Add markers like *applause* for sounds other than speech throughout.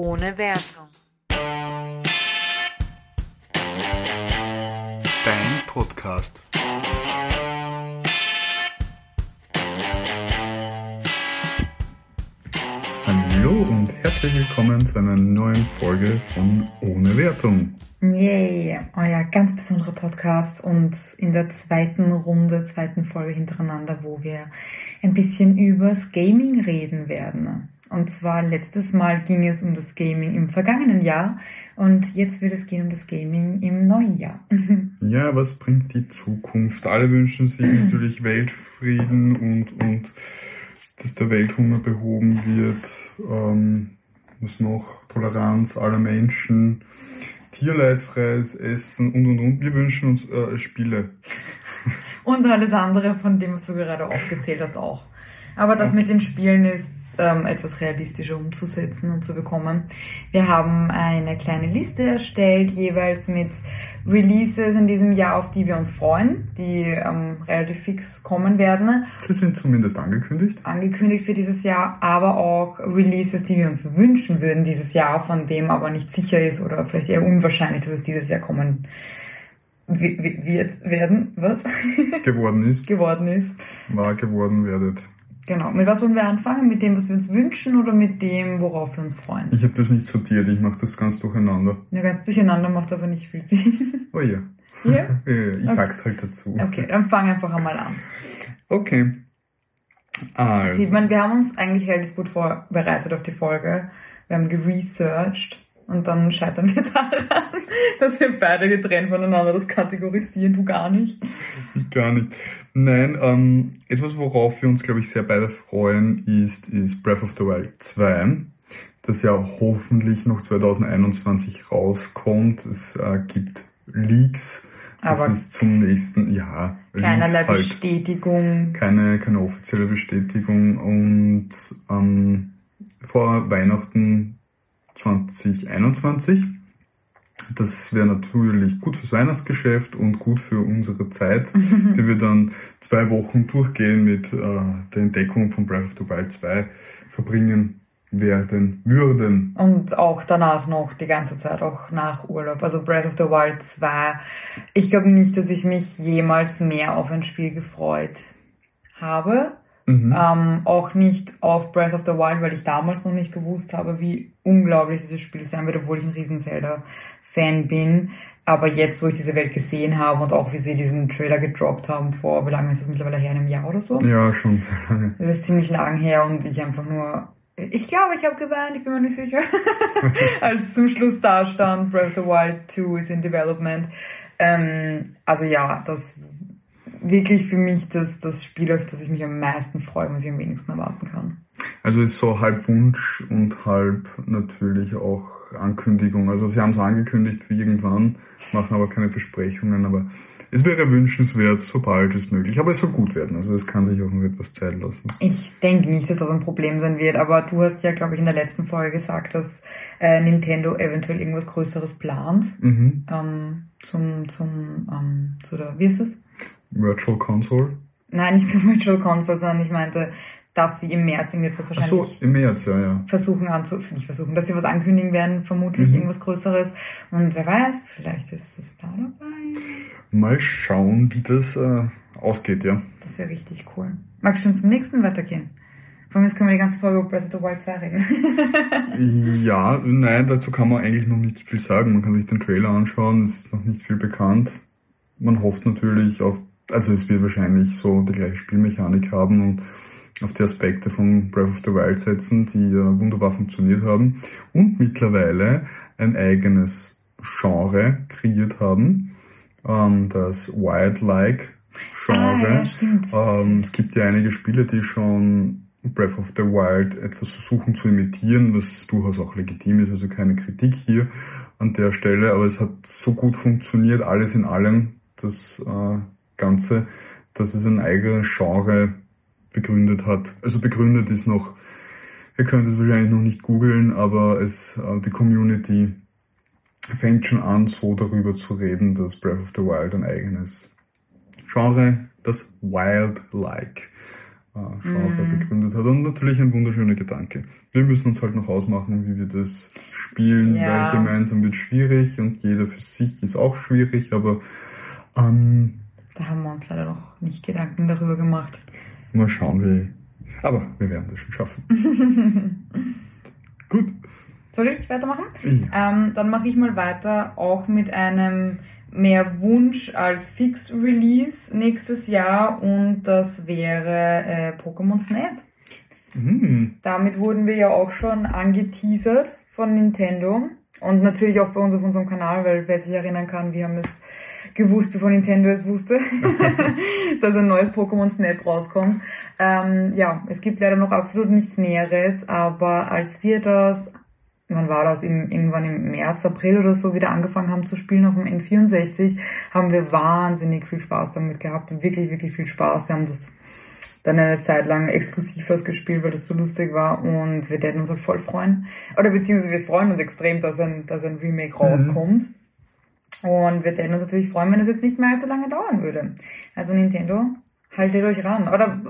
ohne Wertung. Dein Podcast. Hallo und herzlich willkommen zu einer neuen Folge von Ohne Wertung. Yay, euer ganz besonderer Podcast und in der zweiten Runde, zweiten Folge hintereinander, wo wir ein bisschen übers Gaming reden werden. Und zwar letztes Mal ging es um das Gaming im vergangenen Jahr und jetzt wird es gehen um das Gaming im neuen Jahr. *laughs* Ja, was bringt die Zukunft? Alle wünschen sich *laughs* natürlich Weltfrieden und, und dass der Welthunger behoben wird. Ähm, was noch? Toleranz aller Menschen, tierleidfreies Essen und und und. Wir wünschen uns äh, Spiele. *laughs* Und alles andere von dem, was du gerade aufgezählt hast, auch. Aber das mit den Spielen ist ähm, etwas realistischer umzusetzen und zu bekommen. Wir haben eine kleine Liste erstellt, jeweils mit Releases in diesem Jahr, auf die wir uns freuen, die ähm, relativ fix kommen werden. Sie sind zumindest angekündigt. Angekündigt für dieses Jahr, aber auch Releases, die wir uns wünschen würden dieses Jahr, von dem aber nicht sicher ist oder vielleicht eher unwahrscheinlich, dass es dieses Jahr kommen wi- wi- wird werden, was? Geworden ist. *laughs* geworden ist. War geworden werdet. Genau. Mit was wollen wir anfangen? Mit dem, was wir uns wünschen oder mit dem, worauf wir uns freuen? Ich habe das nicht sortiert, ich mache das ganz durcheinander. Ja, ganz durcheinander macht aber nicht viel Sinn. Oh ja. Ja? *laughs* Ich sag's halt dazu. Okay, dann fang einfach einmal an. Okay. Also. Sieht man, wir haben uns eigentlich relativ gut vorbereitet auf die Folge. Wir haben geresearched und dann scheitern wir *laughs* daran, dass wir beide getrennt voneinander das kategorisieren, du gar nicht. Ich *laughs* gar nicht. Nein, ähm, etwas, worauf wir uns, glaube ich, sehr beide freuen, ist, ist Breath of the Wild 2, das ja hoffentlich noch 2021 rauskommt. Es äh, gibt Leaks. Das Aber ist zum nächsten, ja, Keinerlei halt. Bestätigung. Keine, keine offizielle Bestätigung und ähm, vor Weihnachten 2021. Das wäre natürlich gut fürs Weihnachtsgeschäft und gut für unsere Zeit, *laughs* die wir dann zwei Wochen durchgehen mit äh, der Entdeckung von Breath of the Wild 2 verbringen werden würden. Und auch danach noch die ganze Zeit, auch nach Urlaub. Also Breath of the Wild 2. Ich glaube nicht, dass ich mich jemals mehr auf ein Spiel gefreut habe. Mhm. Ähm, auch nicht auf Breath of the Wild, weil ich damals noch nicht gewusst habe, wie unglaublich dieses Spiel sein wird, obwohl ich ein riesen Zelda-Fan bin. Aber jetzt, wo ich diese Welt gesehen habe und auch wie sie diesen Trailer gedroppt haben vor, wie lange ist das mittlerweile her, einem Jahr oder so? Ja, schon sehr lange. Das ist ziemlich lang her und ich einfach nur, ich glaube, ich habe geweint, ich bin mir nicht sicher. *laughs* Als zum Schluss da stand, Breath of the Wild 2 is in development. Ähm, also ja, das wirklich für mich das, das Spiel, auf das ich mich am meisten freue, was ich am wenigsten erwarten kann. Also ist so halb Wunsch und halb natürlich auch Ankündigung. Also sie haben es angekündigt für irgendwann, machen aber keine Versprechungen, aber es wäre wünschenswert, sobald es möglich. Aber es soll gut werden, also es kann sich auch noch etwas Zeit lassen. Ich denke nicht, dass das ein Problem sein wird, aber du hast ja, glaube ich, in der letzten Folge gesagt, dass äh, Nintendo eventuell irgendwas Größeres plant Mhm. ähm, zum, zum, ähm, zu der, wie ist es? Virtual Console. Nein, nicht zum *laughs* Virtual Console, sondern ich meinte, dass sie im März irgendwie etwas Ach wahrscheinlich so, im März, ja, ja. versuchen anzu, nicht versuchen, dass sie was ankündigen werden, vermutlich Mhm. irgendwas Größeres. Und wer weiß, vielleicht ist es da dabei. Mal schauen, wie das äh, ausgeht, ja. Das wäre richtig cool. Magst du schon zum nächsten weitergehen? Vor allem jetzt können wir die ganze Folge über Breath of the Wild 2 reden. *laughs* Ja, nein, dazu kann man eigentlich noch nicht viel sagen. Man kann sich den Trailer anschauen, es ist noch nicht viel bekannt. Man hofft natürlich auf, also es wird wahrscheinlich so die gleiche Spielmechanik haben und auf die Aspekte von Breath of the Wild setzen, die ja wunderbar funktioniert haben und mittlerweile ein eigenes Genre kreiert haben, ähm, das Wildlike Genre. Ah, ja, stimmt. Ähm, es gibt ja einige Spiele, die schon Breath of the Wild etwas versuchen zu imitieren, was durchaus auch legitim ist, also keine Kritik hier an der Stelle, aber es hat so gut funktioniert, alles in allem, das äh, Ganze, dass es ein eigenes Genre begründet hat. Also begründet ist noch, ihr könnt es wahrscheinlich noch nicht googeln, aber es, äh, die Community fängt schon an, so darüber zu reden, dass Breath of the Wild ein eigenes Genre, das Wildlike äh, Schaufer mm. begründet hat. Und natürlich ein wunderschöner Gedanke. Wir müssen uns halt noch ausmachen, wie wir das spielen, ja. weil gemeinsam wird schwierig und jeder für sich ist auch schwierig, aber ähm, da haben wir uns leider noch nicht Gedanken darüber gemacht. Mal schauen, wie. Aber wir werden das schon schaffen. *laughs* Gut. Soll ich weitermachen? Ja. Ähm, dann mache ich mal weiter, auch mit einem mehr Wunsch als Fix-Release nächstes Jahr und das wäre äh, Pokémon Snap. Mhm. Damit wurden wir ja auch schon angeteasert von Nintendo und natürlich auch bei uns auf unserem Kanal, weil wer sich erinnern kann, wir haben es gewusst, bevor Nintendo es wusste, *laughs* dass ein neues Pokémon Snap rauskommt. Ähm, ja, es gibt leider noch absolut nichts Näheres, aber als wir das wann war das, im, irgendwann im März, April oder so wieder angefangen haben zu spielen auf dem N64, haben wir wahnsinnig viel Spaß damit gehabt. Wirklich, wirklich viel Spaß. Wir haben das dann eine Zeit lang exklusiv ausgespielt, weil das so lustig war und wir werden uns halt voll freuen. Oder beziehungsweise wir freuen uns extrem, dass ein, dass ein Remake mhm. Und wir werden uns natürlich freuen, wenn es jetzt nicht mehr allzu lange dauern würde. Also Nintendo, haltet euch ran. Oder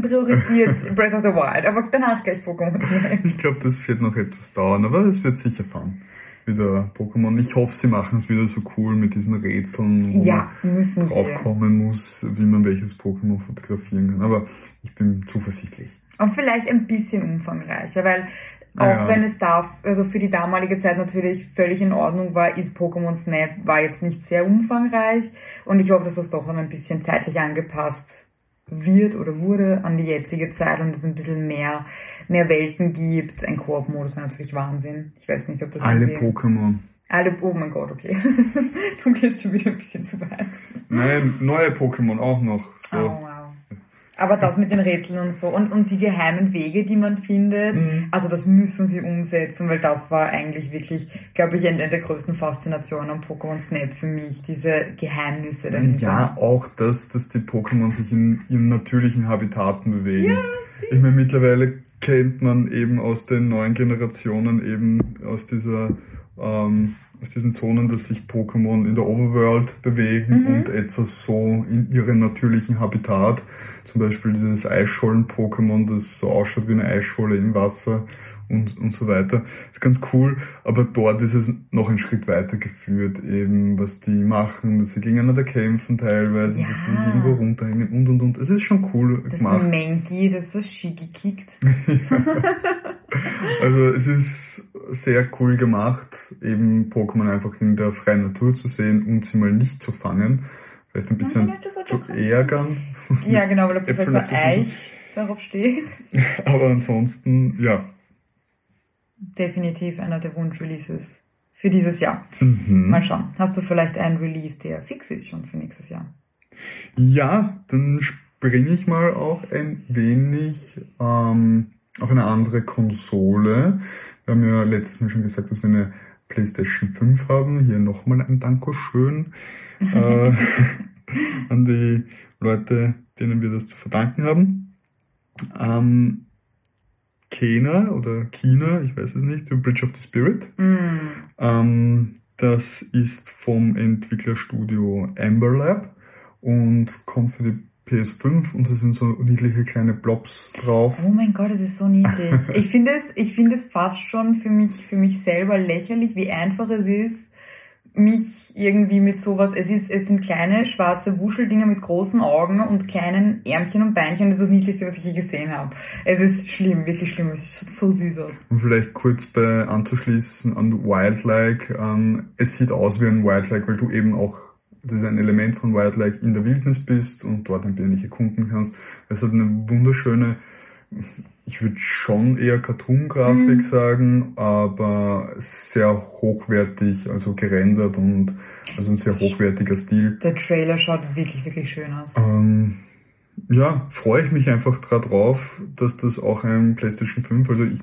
priorisiert *laughs* Breath of the Wild, aber danach gleich Pokémon. ich glaube, das wird noch etwas dauern, aber es wird sicher fahren. Wieder Pokémon. Ich hoffe, sie machen es wieder so cool mit diesen Rätseln, wo ja, man draufkommen muss, wie man welches Pokémon fotografieren kann. Aber ich bin zuversichtlich. Und vielleicht ein bisschen umfangreicher, weil auch ja. wenn es da, also für die damalige Zeit natürlich völlig in Ordnung war, ist Pokémon Snap war jetzt nicht sehr umfangreich und ich hoffe, dass das doch noch ein bisschen zeitlich angepasst wird oder wurde an die jetzige Zeit und es ein bisschen mehr, mehr Welten gibt. Ein Koop-Modus wäre natürlich Wahnsinn. Ich weiß nicht, ob das Alle Pokémon. Alle, oh mein Gott, okay. *laughs* du gehst schon wieder ein bisschen zu weit. Nein, neue Pokémon auch noch. So. Oh, wow. Aber das mit den Rätseln und so und, und die geheimen Wege, die man findet, mhm. also das müssen sie umsetzen, weil das war eigentlich wirklich, glaube ich, eine der größten Faszinationen am Pokémon Snap für mich, diese Geheimnisse dahinter. Ja, auch das, dass die Pokémon sich in ihren natürlichen Habitaten bewegen. Ja, ich meine, mittlerweile kennt man eben aus den neuen Generationen eben aus dieser ähm, aus diesen Zonen, dass sich Pokémon in der Overworld bewegen mhm. und etwas so in ihrem natürlichen Habitat. Zum Beispiel dieses Eisschollen-Pokémon, das so ausschaut wie eine Eisscholle im Wasser und, und so weiter. Das ist ganz cool, aber dort ist es noch einen Schritt weiter geführt, eben was die machen, dass sie gegeneinander kämpfen teilweise, ja. dass sie irgendwo runterhängen und und und. Es ist schon cool das gemacht. Das Menki, das so Shigi kickt. *laughs* *laughs* also es ist sehr cool gemacht, eben Pokémon einfach in der freien Natur zu sehen und sie mal nicht zu fangen. Vielleicht ein bisschen zu ärgern. Ja, genau, weil der *laughs* Professor Eich darauf steht. *laughs* Aber ansonsten, ja, definitiv einer der Wunsch-Releases für dieses Jahr. Mhm. Mal schauen. Hast du vielleicht einen Release, der fix ist schon für nächstes Jahr? Ja, dann springe ich mal auch ein wenig ähm, auf eine andere Konsole. Wir haben ja letztes Mal schon gesagt, dass wir eine PlayStation 5 haben. Hier nochmal ein Dankeschön *laughs* äh, *laughs* an die Leute, denen wir das zu verdanken haben. Ähm, Kena oder China, ich weiß es nicht, The Bridge of the Spirit. Mm. Ähm, das ist vom Entwicklerstudio Amber Lab und kommt für die PS5 und da sind so niedliche kleine Blobs drauf. Oh mein Gott, das ist so niedlich. *laughs* ich finde es, ich finde es fast schon für mich, für mich selber lächerlich, wie einfach es ist, mich irgendwie mit sowas, es ist, es sind kleine schwarze Wuscheldinger mit großen Augen und kleinen Ärmchen und Beinchen. Das ist das Niedlichste, was ich je gesehen habe. Es ist schlimm, wirklich schlimm. Es sieht so süß aus. Und vielleicht kurz bei anzuschließen an Wildlike. Ähm, es sieht aus wie ein Wildlike, weil du eben auch, das ist ein Element von Wildlike, in der Wildnis bist und dort ein wenig erkunden kannst. Es hat eine wunderschöne ich würde schon eher Cartoon-Grafik mhm. sagen, aber sehr hochwertig, also gerendert und also ein sehr hochwertiger Stil. Der Trailer schaut wirklich, wirklich schön aus. Ähm, ja, freue ich mich einfach drauf, dass das auch ein PlayStation 5, also ich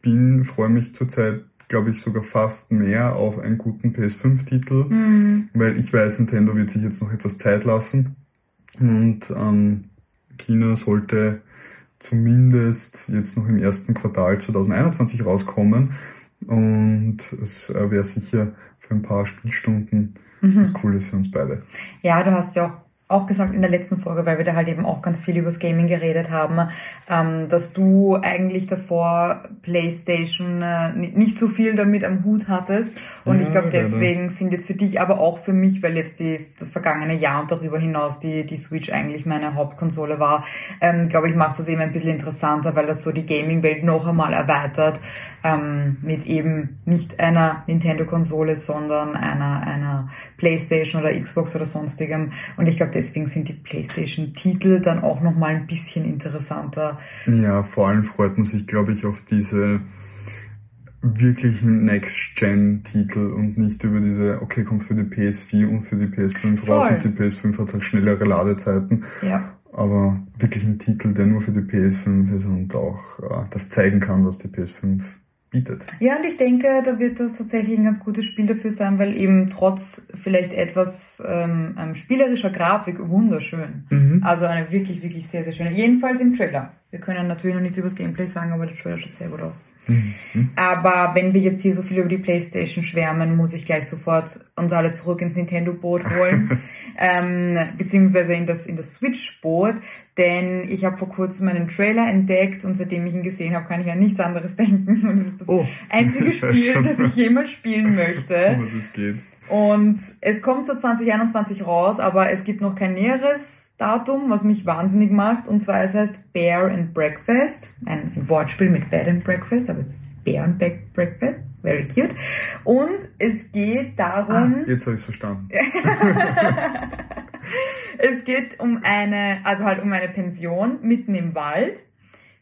bin, freue mich zurzeit, glaube ich, sogar fast mehr auf einen guten PS5-Titel, mhm. weil ich weiß, Nintendo wird sich jetzt noch etwas Zeit lassen und ähm, China sollte zumindest jetzt noch im ersten Quartal 2021 rauskommen. Und es äh, wäre sicher für ein paar Spielstunden mhm. was Cooles für uns beide. Ja, du hast ja auch auch gesagt in der letzten Folge, weil wir da halt eben auch ganz viel übers Gaming geredet haben, ähm, dass du eigentlich davor PlayStation äh, nicht so viel damit am Hut hattest. Und ja, ich glaube, deswegen sind jetzt für dich, aber auch für mich, weil jetzt die, das vergangene Jahr und darüber hinaus die, die Switch eigentlich meine Hauptkonsole war, ähm, glaube ich, macht das eben ein bisschen interessanter, weil das so die Gaming-Welt noch einmal erweitert ähm, mit eben nicht einer Nintendo-Konsole, sondern einer, einer PlayStation oder Xbox oder sonstigem. Und ich glaube, deswegen sind die PlayStation-Titel dann auch nochmal ein bisschen interessanter. Ja, vor allem freut man sich, glaube ich, auf diese wirklichen Next-Gen-Titel und nicht über diese, okay, kommt für die PS4 und für die PS5 raus und die PS5 hat halt schnellere Ladezeiten. Ja. Aber wirklich ein Titel, der nur für die PS5 ist und auch äh, das zeigen kann, was die PS5 bietet. Ja, und ich denke, da wird das tatsächlich ein ganz gutes Spiel dafür sein, weil eben trotz vielleicht etwas ähm, spielerischer Grafik wunderschön. Mhm. Also eine wirklich, wirklich sehr, sehr schöne. Jedenfalls im Trailer. Wir können natürlich noch nichts über das Gameplay sagen, aber der Trailer schaut sehr gut aus. Mhm. Aber wenn wir jetzt hier so viel über die Playstation schwärmen, muss ich gleich sofort uns alle zurück ins Nintendo-Boot holen, *laughs* ähm, beziehungsweise in das, in das Switch-Boot, denn ich habe vor kurzem einen Trailer entdeckt und seitdem ich ihn gesehen habe, kann ich an nichts anderes denken und das ist das oh. einzige *laughs* Spiel, das ich jemals spielen *laughs* möchte. Um was es geht. Und es kommt so 2021 raus, aber es gibt noch kein näheres Datum, was mich wahnsinnig macht. Und zwar es heißt Bear and Breakfast. Ein Wortspiel mit Bed and Breakfast, aber es ist Bear and Breakfast. Very cute. Und es geht darum. Ah, jetzt habe ich verstanden. *laughs* es geht um eine, also halt um eine Pension mitten im Wald,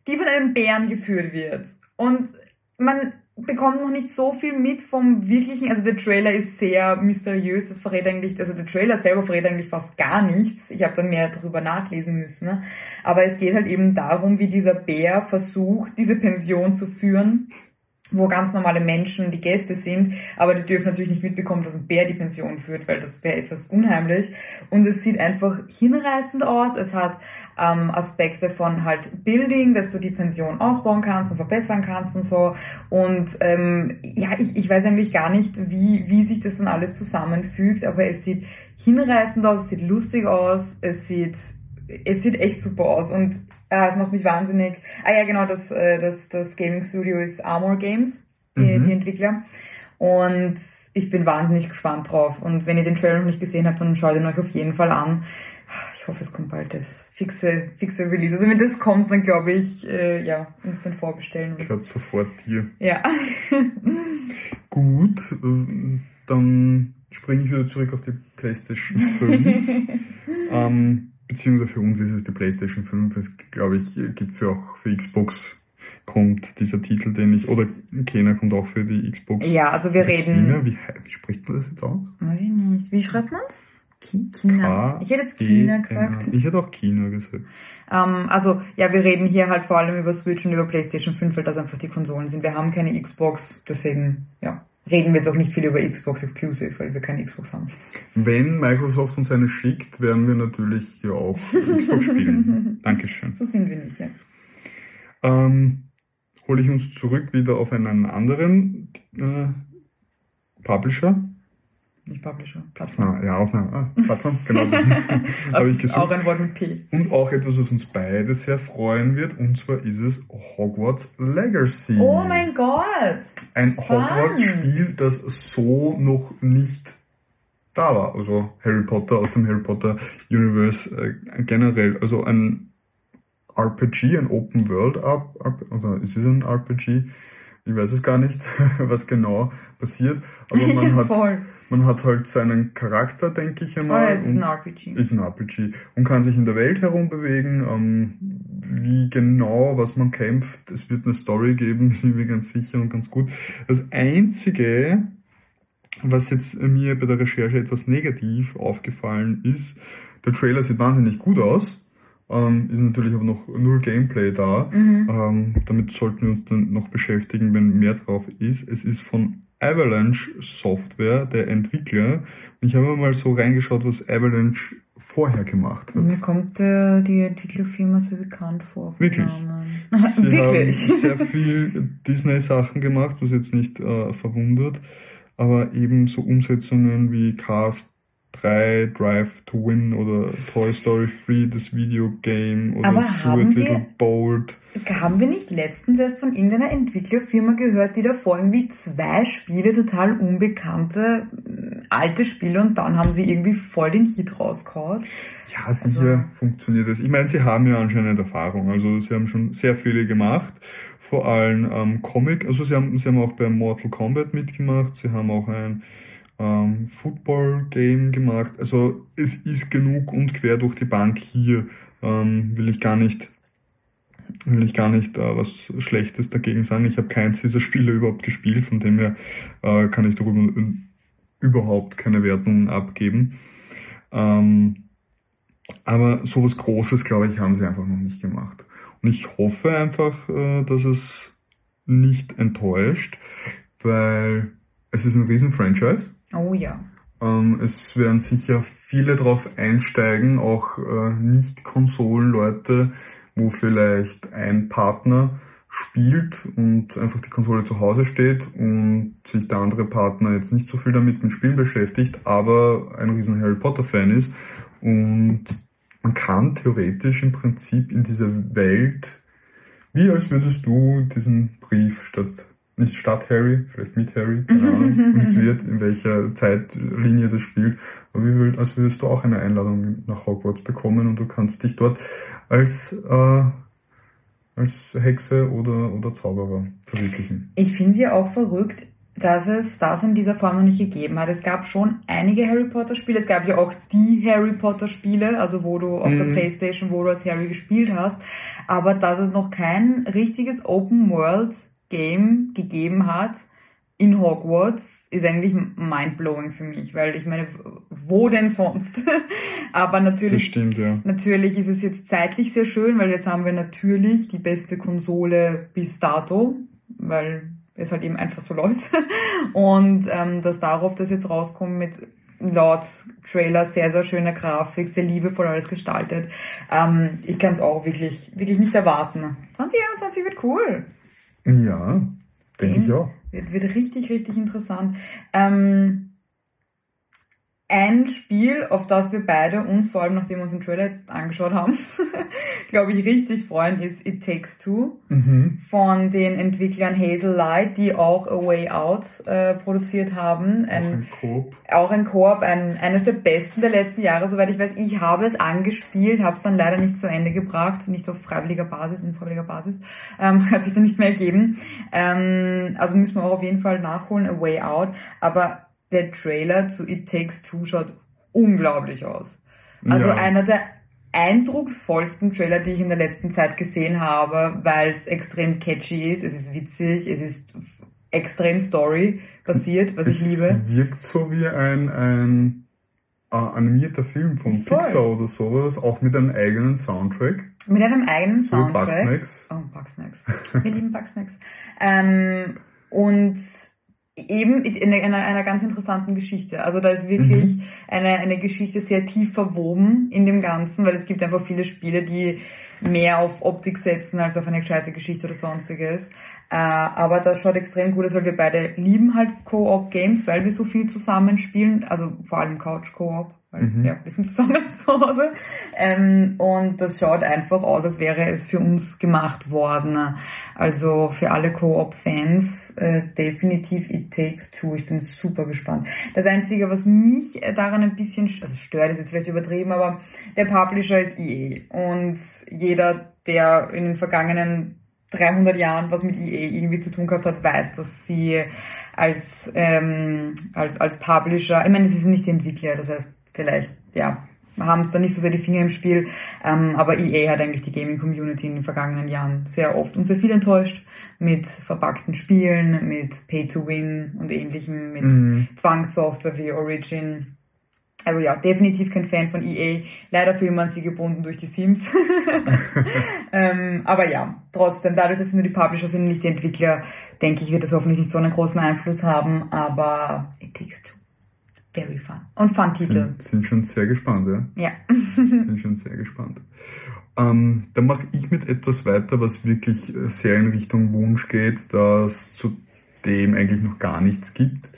die von einem Bären geführt wird. Und man bekommt noch nicht so viel mit vom wirklichen, also der Trailer ist sehr mysteriös, das verrät eigentlich, also der Trailer selber verrät eigentlich fast gar nichts. Ich habe dann mehr darüber nachlesen müssen. Ne? Aber es geht halt eben darum, wie dieser Bär versucht, diese Pension zu führen wo ganz normale Menschen die Gäste sind, aber die dürfen natürlich nicht mitbekommen, dass ein Bär die Pension führt, weil das wäre etwas unheimlich. Und es sieht einfach hinreißend aus. Es hat ähm, Aspekte von halt Building, dass du die Pension ausbauen kannst und verbessern kannst und so. Und ähm, ja, ich, ich weiß eigentlich gar nicht, wie, wie sich das dann alles zusammenfügt, aber es sieht hinreißend aus, es sieht lustig aus, es sieht es sieht echt super aus und Ah, es macht mich wahnsinnig. Ah ja, genau, das, äh, das, das Gaming Studio ist Armor Games, die, mhm. die Entwickler. Und ich bin wahnsinnig gespannt drauf. Und wenn ihr den Trailer noch nicht gesehen habt, dann schaut ihn euch auf jeden Fall an. Ich hoffe, es kommt bald das fixe, fixe Release. Also wenn das kommt, dann glaube ich, äh, ja, instant vorbestellen. Ich glaube sofort dir. Ja. *laughs* Gut, äh, dann springe ich wieder zurück auf die PlayStation 5. *laughs* ähm, beziehungsweise für uns ist es die PlayStation 5. Es glaube ich, gibt für auch für Xbox kommt dieser Titel, den ich, oder Kena kommt auch für die Xbox. Ja, also wir reden. China, wie, wie spricht man das jetzt aus? Weiß ich nicht. Wie schreibt man's? China. Ich hätte jetzt China gesagt. Ich hätte auch China gesagt. Ähm, also, ja, wir reden hier halt vor allem über Switch und über PlayStation 5, weil das einfach die Konsolen sind. Wir haben keine Xbox, deswegen, ja reden wir jetzt auch nicht viel über Xbox Exclusive, weil wir keine Xbox haben. Wenn Microsoft uns eine schickt, werden wir natürlich hier auch Xbox spielen. *laughs* Dankeschön. So sind wir nicht, ja. Ähm, hole ich uns zurück wieder auf einen anderen äh, Publisher. Nicht Publisher, Plattform. Ah, ja, auf einer ah, *laughs* Plattform, genau. *laughs* *laughs* habe ich gesucht. Auch ein Wort mit P. Und auch etwas, was uns beide sehr freuen wird, und zwar ist es Hogwarts Legacy. Oh mein Gott! Ein Hogwarts-Spiel, das so noch nicht da war. Also Harry Potter aus dem Harry Potter Universe äh, generell. Also ein RPG, ein Open World, also ist es ein RPG? Ich weiß es gar nicht, was genau passiert. Aber man hat, Voll man hat halt seinen Charakter, denke ich einmal. Oh, es ist ein RPG. Ist ein RPG. Und kann sich in der Welt herumbewegen. Ähm, wie genau, was man kämpft. Es wird eine Story geben, *laughs* bin mir ganz sicher und ganz gut. Das Einzige, was jetzt mir bei der Recherche etwas negativ aufgefallen ist, der Trailer sieht wahnsinnig gut aus. Ähm, ist natürlich aber noch null Gameplay da. Mhm. Ähm, damit sollten wir uns dann noch beschäftigen, wenn mehr drauf ist. Es ist von Avalanche Software, der Entwickler. Und ich habe mal so reingeschaut, was Avalanche vorher gemacht hat. Mir kommt äh, die Entwicklerfirma sehr bekannt vor. Wirklich? Sie *laughs* Wirklich? haben sehr viel Disney-Sachen gemacht, was jetzt nicht äh, verwundert, aber eben so Umsetzungen wie Cast 3 Drive to Win oder Toy Story 3 das Videogame oder Aber Stuart Little Bold. Haben wir nicht letztens erst von irgendeiner Entwicklerfirma gehört, die davor irgendwie zwei Spiele, total unbekannte, äh, alte Spiele und dann haben sie irgendwie voll den Hit rausgehauen? Ja, sicher Also- funktioniert das. Ich meine, sie haben ja anscheinend Erfahrung. Also sie haben schon sehr viele gemacht. Vor allem ähm, Comic. Also sie haben, sie haben auch bei Mortal Kombat mitgemacht. Sie haben auch ein ähm, Football-Game gemacht. Also es ist genug und quer durch die Bank hier. Ähm, will ich gar nicht will ich gar nicht äh, was Schlechtes dagegen sagen. Ich habe keins dieser Spiele überhaupt gespielt, von dem her äh, kann ich darüber überhaupt keine Wertung abgeben. Ähm, aber sowas Großes, glaube ich, haben sie einfach noch nicht gemacht. Und ich hoffe einfach, äh, dass es nicht enttäuscht, weil es ist ein Riesen-Franchise. Oh ja. Ähm, es werden sicher viele drauf einsteigen, auch äh, Nicht-Konsolen-Leute, wo vielleicht ein Partner spielt und einfach die Konsole zu Hause steht und sich der andere Partner jetzt nicht so viel damit mit Spielen beschäftigt, aber ein riesen Harry Potter-Fan ist. Und man kann theoretisch im Prinzip in dieser Welt, wie als würdest du diesen Brief statt nicht statt Harry, vielleicht mit Harry, *laughs* wie es wird, in welcher Zeitlinie das spielt. Aber wie würd, als würdest du auch eine Einladung nach Hogwarts bekommen und du kannst dich dort als, äh, als Hexe oder, oder Zauberer verwirklichen. Ich finde es ja auch verrückt, dass es das in dieser Form noch nicht gegeben hat. Es gab schon einige Harry Potter Spiele. Es gab ja auch die Harry Potter Spiele, also wo du auf der Mhm. Playstation, wo du als Harry gespielt hast. Aber dass es noch kein richtiges Open World Game gegeben hat in Hogwarts, ist eigentlich mindblowing für mich, weil ich meine, wo denn sonst? *laughs* Aber natürlich stimmt, ja. Natürlich ist es jetzt zeitlich sehr schön, weil jetzt haben wir natürlich die beste Konsole bis dato, weil es halt eben einfach so *laughs* läuft. Und ähm, dass darauf das jetzt rauskommt mit laut Trailer sehr, sehr schöner Grafik, sehr liebevoll alles gestaltet. Ähm, ich kann es auch wirklich, wirklich nicht erwarten. 2021 wird cool. Ja, denke ich auch. Wird, wird richtig, richtig interessant. Ähm, ein Spiel, auf das wir beide uns, vor allem nachdem wir uns den Trailer jetzt angeschaut haben, *laughs* glaube ich, richtig freuen, ist It Takes Two Mhm. von den Entwicklern Hazel Light, die auch A Way Out äh, produziert haben. Auch Ein, auch ein Koop, ein, eines der besten der letzten Jahre, soweit ich weiß. Ich habe es angespielt, habe es dann leider nicht zu Ende gebracht, nicht auf freiwilliger Basis, unfreiwilliger Basis. Ähm, *laughs* hat sich dann nicht mehr ergeben. Ähm, also müssen wir auch auf jeden Fall nachholen, A Way Out. Aber der Trailer zu It Takes Two schaut unglaublich aus. Also Ja. einer der eindrucksvollsten Trailer, die ich in der letzten Zeit gesehen habe, weil es extrem catchy ist, es ist witzig, es ist extrem Story basiert, was ich es liebe. wirkt so wie ein, ein äh, animierter Film von Voll. Pixar oder sowas, auch mit einem eigenen Soundtrack. Mit einem eigenen Soundtrack. Bugsnax. Oh, Bugsnax. Wir lieben Bugsnax. Ähm, und eben in einer, einer ganz interessanten Geschichte. Also da ist wirklich Mhm. eine, eine Geschichte sehr tief verwoben in dem Ganzen, weil es gibt einfach viele Spiele, die mehr auf Optik setzen als auf eine gescheite Geschichte oder sonstiges. Äh, aber das schaut extrem gut aus, weil wir beide lieben halt Co-op-Games, weil wir so viel zusammen spielen, also vor allem Couch-Co-op, weil Mhm. ja, wir sind zusammen *laughs* zu Hause. Ähm, und das schaut einfach aus, als wäre es für uns gemacht worden. Also für alle Co-op-Fans äh, definitiv It Takes Two. Ich bin super gespannt. Das Einzige, was mich äh, daran ein bisschen, also stört, ist jetzt vielleicht übertrieben, aber der Publisher ist EA. Und jeder, der in den vergangenen 300 Jahren was mit EA irgendwie zu tun gehabt hat, weiß, dass sie als, ähm, als, als Publisher, ich meine, sie sind nicht die Entwickler, das heißt, vielleicht, ja, haben es da nicht so sehr die Finger im Spiel, ähm, aber EA hat eigentlich die Gaming-Community in den vergangenen Jahren sehr oft und sehr viel enttäuscht mit verpackten Spielen, mit Pay-to-Win und ähnlichem, mit Mhm. Zwangssoftware wie Origin. Also ja, definitiv kein Fan von EA. Leider fühlt man sie gebunden durch die Sims. *laughs* *laughs* ähm, aber ja, trotzdem, dadurch, dass es nur die Publisher sind nicht die Entwickler, denke ich, wird das hoffentlich nicht so einen großen Einfluss haben. Aber it takes two. Very fun. Und Fun-Titel. Sind, sind schon sehr gespannt, ja. Ja. *laughs* Bin schon sehr gespannt. Ähm, dann mache ich mit etwas weiter, was wirklich äh, sehr in Richtung Wunsch geht, dass zu dem eigentlich noch gar nichts gibt.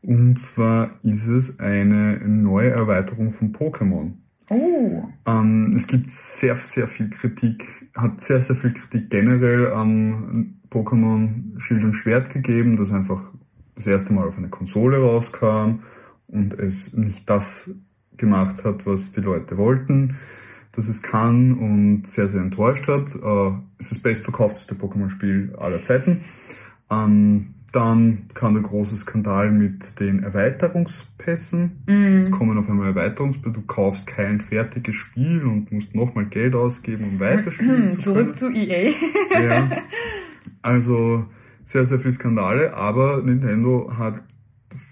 Und zwar ist es eine neue Erweiterung von Pokémon. Oh. Ähm, es gibt sehr, sehr viel Kritik, hat sehr, sehr viel Kritik generell an Pokémon Schild und Schwert gegeben, das einfach das erste Mal auf eine Konsole rauskam und es nicht das gemacht hat, was die Leute wollten, dass es kann und sehr, sehr enttäuscht hat. Äh, es ist das bestverkaufteste Pokémon-Spiel aller Zeiten. Ähm, dann kam der große Skandal mit den Erweiterungspässen. Mhm. Jetzt kommen auf einmal Erweiterungspässe. Du kaufst kein fertiges Spiel und musst nochmal Geld ausgeben, um weiterspielen *clears throat* zu können. Zurück zu EA. Ja. Also sehr, sehr viele Skandale, aber Nintendo hat,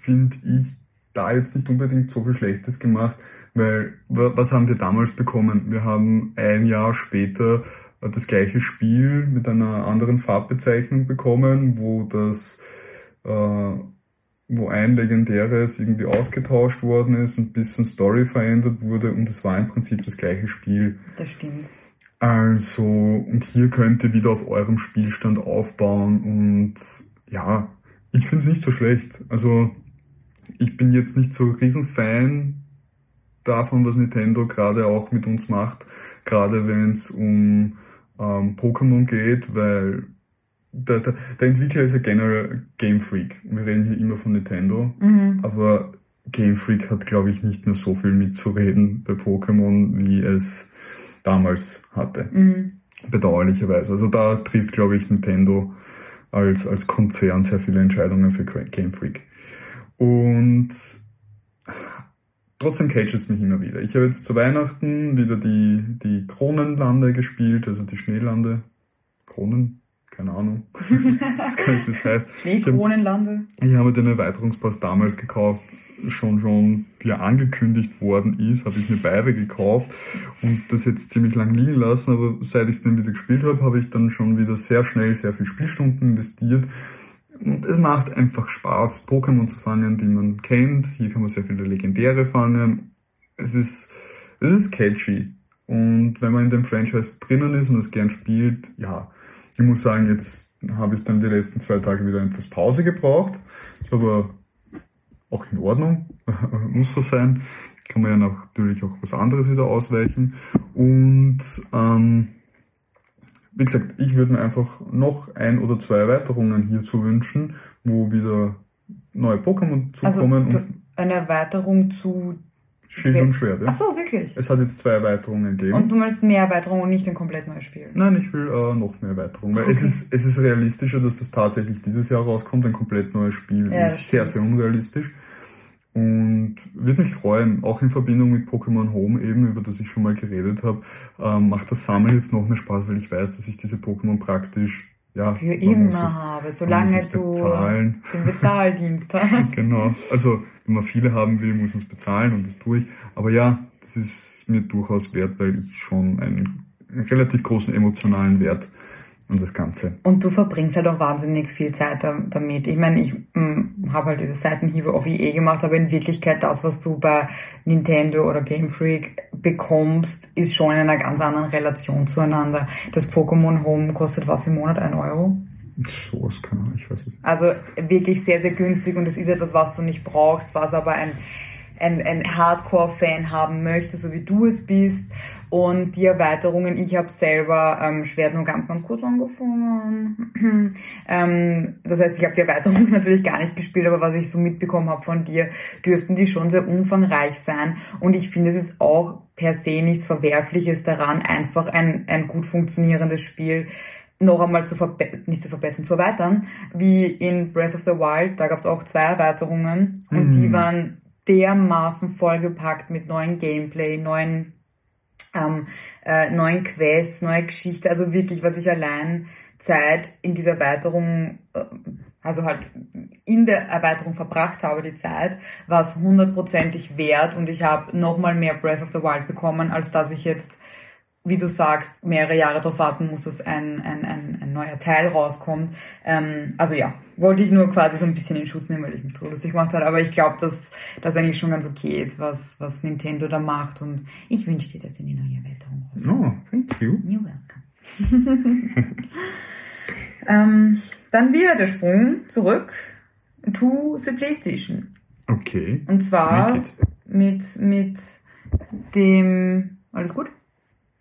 finde ich, da jetzt nicht unbedingt so viel Schlechtes gemacht, weil wa- was haben wir damals bekommen? Wir haben ein Jahr später äh, das gleiche Spiel mit einer anderen Farbbezeichnung bekommen, wo das äh, wo ein legendäres irgendwie ausgetauscht worden ist, ein bisschen Story verändert wurde und es war im Prinzip das gleiche Spiel. Das stimmt. Also, und hier könnt ihr wieder auf eurem Spielstand aufbauen und ja, ich finde es nicht so schlecht. Also, ich bin jetzt nicht so ein Riesenfan davon, was Nintendo gerade auch mit uns macht, gerade wenn es um ähm, Pokémon geht, weil der, der, der Entwickler ist ja generell Game Freak. Wir reden hier immer von Nintendo, Mhm. aber Game Freak hat, glaube ich, nicht mehr so viel mitzureden bei Pokémon, wie es damals hatte. Mhm. Bedauerlicherweise. Also da trifft, glaube ich, Nintendo als, als Konzern sehr viele Entscheidungen für Game Freak. Und trotzdem catcht es mich immer wieder. Ich habe jetzt zu Weihnachten wieder die, die Kronenlande gespielt, also die Schneelande. Kronen? Keine Ahnung. *laughs* das kann nicht, das heißt. *laughs* Schneekronenlande. Ich habe den Erweiterungspass damals gekauft, schon schon wie er angekündigt worden ist, habe ich mir beide gekauft und das jetzt ziemlich lang liegen lassen, aber seit ich es dann wieder gespielt habe, habe ich dann schon wieder sehr schnell sehr viel Spielstunden investiert und es macht einfach Spaß, Pokémon zu fangen, die man kennt. Hier kann man sehr viele Legendäre fangen. Es ist, es ist catchy. Und wenn man in dem Franchise drinnen ist und es gern spielt, ja, ich muss sagen, jetzt habe ich dann die letzten zwei Tage wieder etwas Pause gebraucht. Aber auch in Ordnung, *laughs* muss so sein. Kann man ja natürlich auch was anderes wieder ausweichen. Und ähm, wie gesagt, ich würde mir einfach noch ein oder zwei Erweiterungen hierzu wünschen, wo wieder neue Pokémon Also zukommen du- und eine Erweiterung zu. Schild und Schwert. Ja. Ach so, wirklich. Es hat jetzt zwei Erweiterungen gegeben. Und du möchtest mehr Erweiterungen und nicht ein komplett neues Spiel. Nein, ich will äh, noch mehr Erweiterungen. Weil es, Okay. ist, es ist realistischer, dass das tatsächlich dieses Jahr rauskommt. Ein komplett neues Spiel Ja, ist sehr, sehr unrealistisch. Und würde mich freuen, auch in Verbindung mit Pokémon Home eben, über das ich schon mal geredet habe, ähm, macht das Sammeln jetzt noch mehr Spaß, weil ich weiß, dass ich diese Pokémon praktisch, ja, Für immer es- habe, solange du bezahlen. den Bezahldienst *laughs* hast. Genau. Also, wenn man viele haben will, muss man es bezahlen und das tue ich. Aber ja, das ist mir durchaus wert, weil ich schon einen relativ großen emotionalen Wert an das Ganze. Und du verbringst halt auch wahnsinnig viel Zeit da- damit. Ich meine, ich habe halt diese Seitenhiebe auf EA gemacht, aber in Wirklichkeit das, was du bei Nintendo oder Game Freak bekommst, ist schon in einer ganz anderen Relation zueinander. Das Pokémon Home kostet was im Monat? Ein Euro? So was kann ich, weiß nicht. Also wirklich sehr, sehr günstig und es ist etwas, was du nicht brauchst, was aber ein, ein, ein Hardcore-Fan haben möchte, so wie du es bist. Und die Erweiterungen, ich habe selber ähm, Schwert nur ganz, ganz kurz angefangen. *clears throat* ähm, das heißt, ich habe die Erweiterungen *laughs* natürlich gar nicht gespielt, aber was ich so mitbekommen habe von dir, dürften die schon sehr umfangreich sein. Und ich finde, es ist auch per se nichts Verwerfliches daran, einfach ein, ein gut funktionierendes Spiel noch einmal zu verbessern, nicht zu verbessern, zu erweitern, wie in Breath of the Wild, da gab es auch zwei Erweiterungen und die waren dermaßen vollgepackt mit neuen Gameplay, neuen, ähm, äh, neuen Quests, neue Geschichte, also wirklich, was ich allein Zeit in dieser Erweiterung, äh, also halt in der Erweiterung verbracht habe, die Zeit, war es hundertprozentig wert. Und ich habe nochmal mehr Breath of the Wild bekommen, als dass ich jetzt wie du sagst, mehrere Jahre darauf warten muss, dass ein, ein, ein, ein neuer Teil rauskommt. Ähm, also ja, wollte ich nur quasi so ein bisschen in Schutz nehmen, weil ich mich drüber lustig gemacht habe. Aber ich glaube, dass das eigentlich schon ganz okay ist, was, was Nintendo da macht. Und ich wünsche dir, dass sie eine neue Erweiterung rauskommt. Oh, thank you. You're welcome. *laughs* ähm, dann wieder der Sprung zurück to the PlayStation. Okay. Und zwar mit, mit dem, alles gut?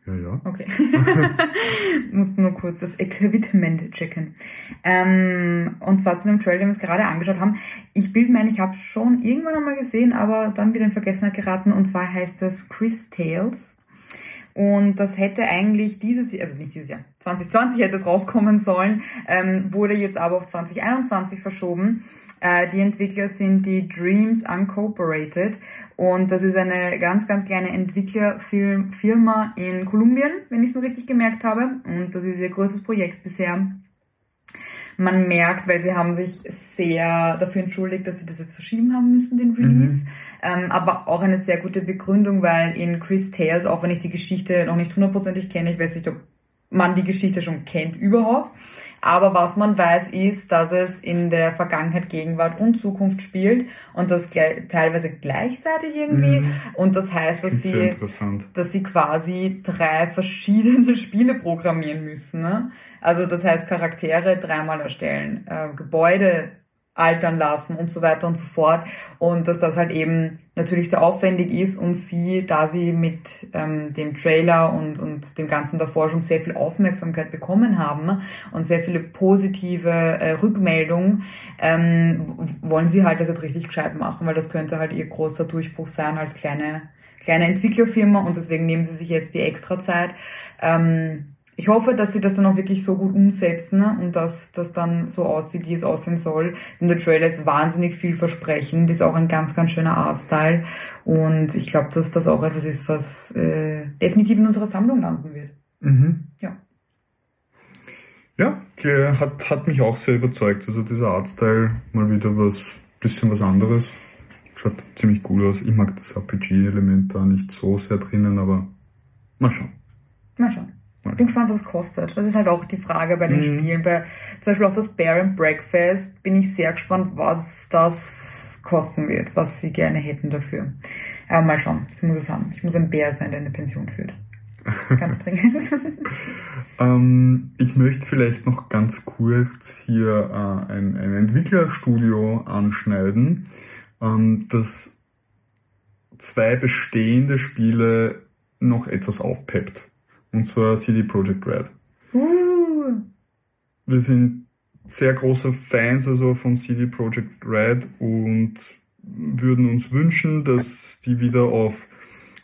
Ja, ja. Okay. *laughs* Mussten nur kurz das Equipment checken. Ähm, und zwar zu dem Trailer, den wir uns gerade angeschaut haben. Ich bilde mir ein, ich habe schon irgendwann einmal gesehen, aber dann wieder in Vergessenheit geraten. Und zwar heißt das Chris Tales. Und das hätte eigentlich dieses Jahr, also nicht dieses Jahr, 2020 hätte es rauskommen sollen, ähm, wurde jetzt aber auf 2021 verschoben. Äh, die Entwickler sind die Dreams Uncooperated und das ist eine ganz, ganz kleine Entwicklerfirma in Kolumbien, wenn ich es nur richtig gemerkt habe. Und das ist ihr größtes Projekt bisher. Man merkt, weil sie haben sich sehr dafür entschuldigt, dass sie das jetzt verschieben haben müssen, den Release. Ähm, aber auch eine sehr gute Begründung, weil in Chris Tales, auch wenn ich die Geschichte noch nicht hundertprozentig kenne, ich weiß nicht, ob man die Geschichte schon kennt überhaupt. Aber was man weiß, ist, dass es in der Vergangenheit, Gegenwart und Zukunft spielt und das gleich, teilweise gleichzeitig irgendwie. Mhm. Und das heißt, dass sie dass sie quasi drei verschiedene *laughs* Spiele programmieren müssen. Ne? Also das heißt Charaktere dreimal erstellen, äh, Gebäude altern lassen und so weiter und so fort. Und dass das halt eben natürlich sehr aufwendig ist und sie, da sie mit ähm, dem Trailer und, und dem Ganzen davor schon sehr viel Aufmerksamkeit bekommen haben und sehr viele positive äh, Rückmeldungen, ähm, wollen sie halt das jetzt richtig gescheit machen, weil das könnte halt ihr großer Durchbruch sein als kleine kleine Entwicklerfirma und deswegen nehmen sie sich jetzt die extra Zeit. Ähm, ich hoffe, dass sie das dann auch wirklich so gut umsetzen und dass das dann so aussieht, wie es aussehen soll. Denn der Trailer ist wahnsinnig vielversprechend, ist auch ein ganz, ganz schöner Artstyle und ich glaube, dass das auch etwas ist, was äh, definitiv in unserer Sammlung landen wird. Mhm. Ja. Ja, hat, hat mich auch sehr überzeugt. Also dieser Artstyle, mal wieder was, bisschen was anderes. Schaut ziemlich cool aus. Ich mag das RPG-Element da nicht so sehr drinnen, aber mal schauen. Mal schauen. Ich bin gespannt, was es kostet. Das ist halt auch die Frage bei den Mhm. Spielen. Bei zum Beispiel auch das Bear and Breakfast bin ich sehr gespannt, was das kosten wird, was sie gerne hätten dafür. Aber mal schauen. Ich muss es haben. Ich muss ein Bär sein, der eine Pension führt. Ganz dringend. *laughs* Ähm, ich möchte vielleicht noch ganz kurz hier äh, ein, ein Entwicklerstudio anschneiden, ähm, das zwei bestehende Spiele noch etwas aufpeppt. Und zwar CD Projekt Red. uh, Wir sind sehr große Fans also von CD Projekt Red und würden uns wünschen, dass die wieder auf,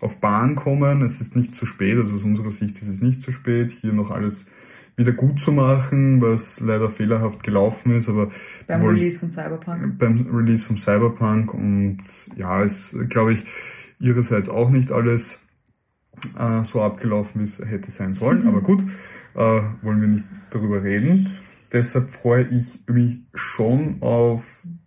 auf Bahn kommen. Es ist nicht zu spät, also aus unserer Sicht ist es nicht zu spät, hier noch alles wieder gut zu machen, was leider fehlerhaft gelaufen ist, aber beim Release von Cyberpunk. beim Release vom Cyberpunk und ja, es glaube ich ihrerseits auch nicht alles äh, so abgelaufen, wie es hätte sein sollen, aber gut, äh, wollen wir nicht darüber reden. Deshalb freue ich mich schon auf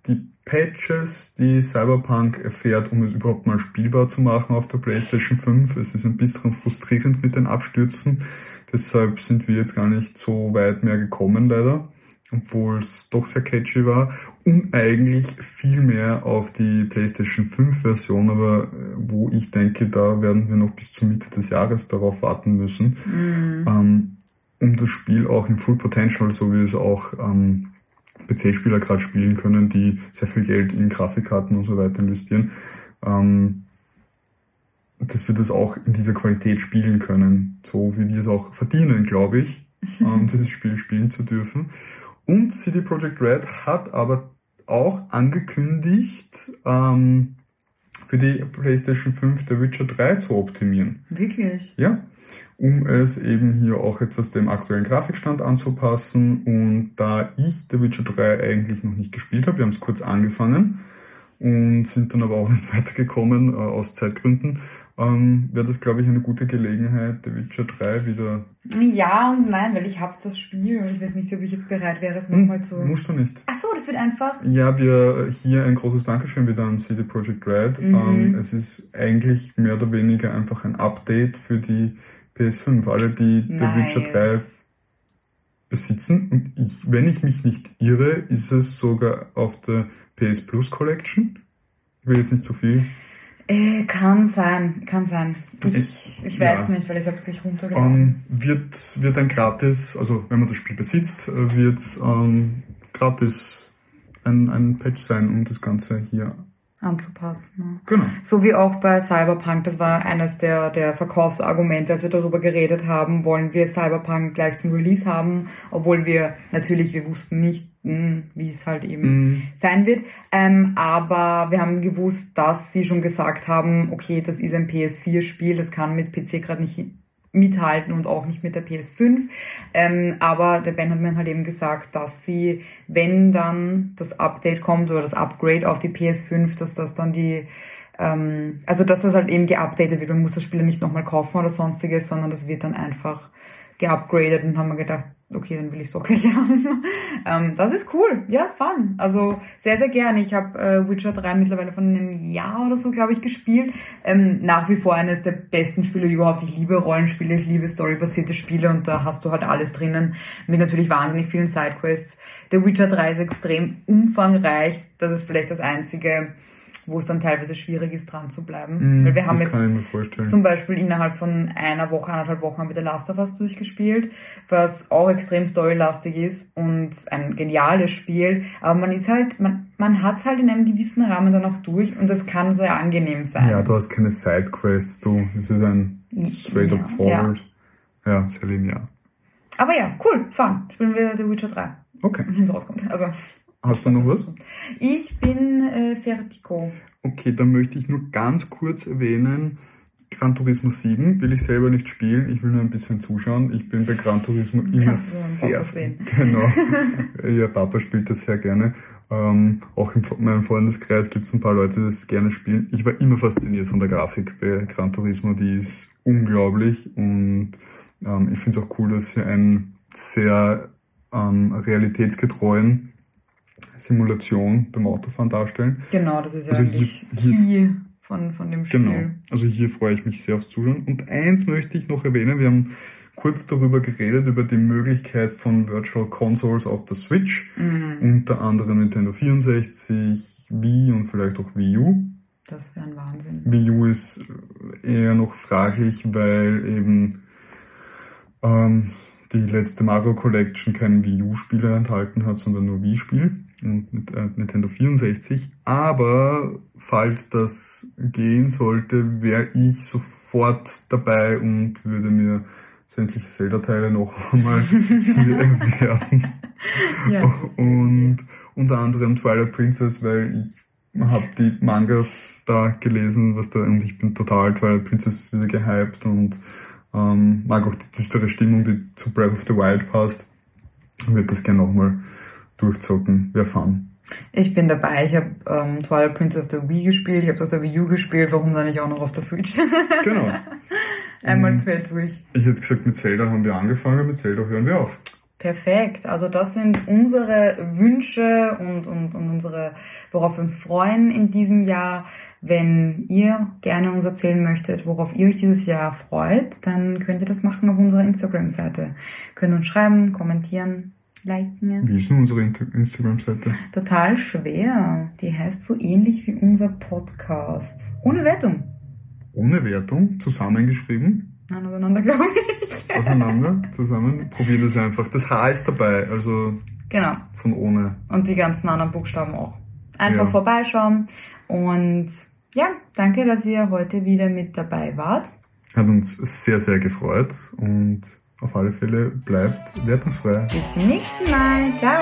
die Patches, die Cyberpunk erfährt, um es überhaupt mal spielbar zu machen auf der PlayStation 5. Es ist ein bisschen frustrierend mit den Abstürzen. Deshalb sind wir jetzt gar nicht so weit mehr gekommen, leider obwohl es doch sehr catchy war und eigentlich viel mehr auf die PlayStation 5 Version, aber äh, wo ich denke, da werden wir noch bis zur Mitte des Jahres darauf warten müssen, Mhm. ähm, um das Spiel auch in Full Potential, so wie es auch ähm, PC-Spieler gerade spielen können, die sehr viel Geld in Grafikkarten und so weiter investieren, ähm, dass wir das auch in dieser Qualität spielen können, so wie wir es auch verdienen, glaube ich, *laughs* ähm, dieses Spiel spielen zu dürfen. Und CD Projekt Red hat aber auch angekündigt, ähm, für die PlayStation 5 The Witcher 3 zu optimieren. Wirklich? Ja, um es eben hier auch etwas dem aktuellen Grafikstand anzupassen. Und da ich The Witcher 3 eigentlich noch nicht gespielt habe, wir haben es kurz angefangen und sind dann aber auch *laughs* nicht weitergekommen äh, aus Zeitgründen, ähm, wäre das, glaube ich, eine gute Gelegenheit, The Witcher 3 wieder... Ja und nein, weil ich habe das Spiel und ich weiß nicht, ob ich jetzt bereit wäre, es nochmal zu... Musst du nicht. Ach so, das wird einfach... Ja, wir hier ein großes Dankeschön wieder an CD Projekt Red. Mhm. Ähm, es ist eigentlich mehr oder weniger einfach ein Update für die PS5. Alle, die The Witcher 3 Nice. besitzen. Und ich, wenn ich mich nicht irre, ist es sogar auf der PS Plus Collection. Ich will jetzt nicht zu viel. Äh, kann sein, kann sein. Ich, ich weiß Ja. nicht, weil ich habe gleich runtergeladen. Ähm, wird, wird ein gratis, also wenn man das Spiel besitzt, äh, wird ähm, gratis ein, ein Patch sein, um das Ganze hier anzupassen. Genau. So wie auch bei Cyberpunk, das war eines der, der Verkaufsargumente, als wir darüber geredet haben, wollen wir Cyberpunk gleich zum Release haben, obwohl wir natürlich, wir wussten nicht, mh, wie es halt eben Mhm. sein wird. Ähm, aber wir haben gewusst, dass sie schon gesagt haben, okay, das ist ein PS4-Spiel, das kann mit PC gerade nicht mithalten und auch nicht mit der PS5. Ähm, aber der Ben hat mir halt eben gesagt, dass sie, wenn dann das Update kommt oder das Upgrade auf die PS5, dass das dann die, ähm, also dass das halt eben geupdatet wird. Man muss das Spiel nicht nochmal kaufen oder sonstiges, sondern das wird dann einfach geupgradet und haben wir gedacht, okay, dann will ich doch *laughs* gleich haben. ähm, das ist cool, ja, fun. Also sehr, sehr gerne. Ich habe äh, Witcher 3 mittlerweile von einem Jahr oder so, glaube ich, gespielt. Ähm, nach wie vor eines der besten Spiele überhaupt. Ich liebe Rollenspiele, ich liebe storybasierte Spiele und da hast du halt alles drinnen mit natürlich wahnsinnig vielen Sidequests. Der Witcher 3 ist extrem umfangreich. Das ist vielleicht das einzige wo es dann teilweise schwierig ist, dran zu bleiben. Mhm, Weil wir haben jetzt zum Beispiel innerhalb von einer Woche, eineinhalb Wochen haben wir The Last of Us durchgespielt, was auch extrem storylastig ist und ein geniales Spiel. Aber man ist halt, man, man hat halt in einem gewissen Rahmen dann auch durch und das kann sehr angenehm sein. ja, du hast keine Sidequests, du, es ist ein straight up Ja. forward. Ja, sehr linear. Aber ja, cool, fun. Spielen wir The Witcher 3, Okay. wenn es rauskommt. Also, Hast du noch was? ich bin äh, Fertico. Okay, dann möchte ich nur ganz kurz erwähnen, Gran Turismo 7 will ich selber nicht spielen, ich will nur ein bisschen zuschauen. Ich bin bei Gran Turismo *laughs* immer Kannst sehr... Papa sehen. *laughs* Genau. *laughs* ja, Papa spielt das sehr gerne. Ähm, auch in meinem Freundeskreis gibt es ein paar Leute, die das gerne spielen. Ich war immer fasziniert von der Grafik bei Gran Turismo, die ist unglaublich und ähm, ich finde es auch cool, dass sie einen sehr ähm, realitätsgetreuen Simulation beim Autofahren darstellen. Genau, das ist ja Also eigentlich hier- hier- von, von dem Spiel. Genau. Also hier freue ich mich sehr aufs Zuschauen. Und eins möchte ich noch erwähnen. Wir haben kurz darüber geredet, über die Möglichkeit von Virtual Consoles auf der Switch. Mhm. Unter anderem Nintendo 64, Wii und vielleicht auch Wii U. Das wäre ein Wahnsinn. Wii U ist eher noch fraglich, weil eben ähm, die letzte Mario Collection kein Wii U-Spieler enthalten hat, sondern nur Wii-Spiel und mit, äh, Nintendo 64. Aber falls das gehen sollte, wäre ich sofort dabei und würde mir sämtliche Zelda-Teile noch *laughs* einmal hier erwerben. *laughs* Ja, und unter anderem Twilight Princess, weil ich habe die Mangas da gelesen, was da und ich bin total Twilight Princess wieder gehypt und ähm, mag auch die düstere Stimmung, die zu Breath of the Wild passt. Ich würde das gerne nochmal durchzocken. Wäre fun. Ich bin dabei. Ich habe ähm, Twilight Princess auf der Wii gespielt, ich habe auf der Wii U gespielt. Warum dann nicht auch noch auf der Switch? *laughs* Genau. Einmal Mhm. quer durch. Ich hätte gesagt, mit Zelda haben wir angefangen, mit Zelda hören wir auf. Perfekt. Also das sind unsere Wünsche und, und, und unsere, worauf wir uns freuen in diesem Jahr. Wenn ihr gerne uns erzählen möchtet, worauf ihr euch dieses Jahr freut, dann könnt ihr das machen auf unserer Instagram-Seite. Könnt uns schreiben, kommentieren, liken. Wie ist denn unsere Instagram-Seite? Total schwer. Die heißt so ähnlich wie unser Podcast. Ohne Wertung. Ohne Wertung, zusammengeschrieben, Nein, auseinander, glaube ich. aufeinander, zusammen. Probiert es einfach. Das H ist dabei, also Genau. von ohne. Und die ganzen anderen Buchstaben auch. Einfach Ja. vorbeischauen. Und ja, danke, dass ihr heute wieder mit dabei wart. Hat uns sehr, sehr gefreut und auf alle Fälle bleibt wertungsfrei. Bis zum nächsten Mal. Ciao.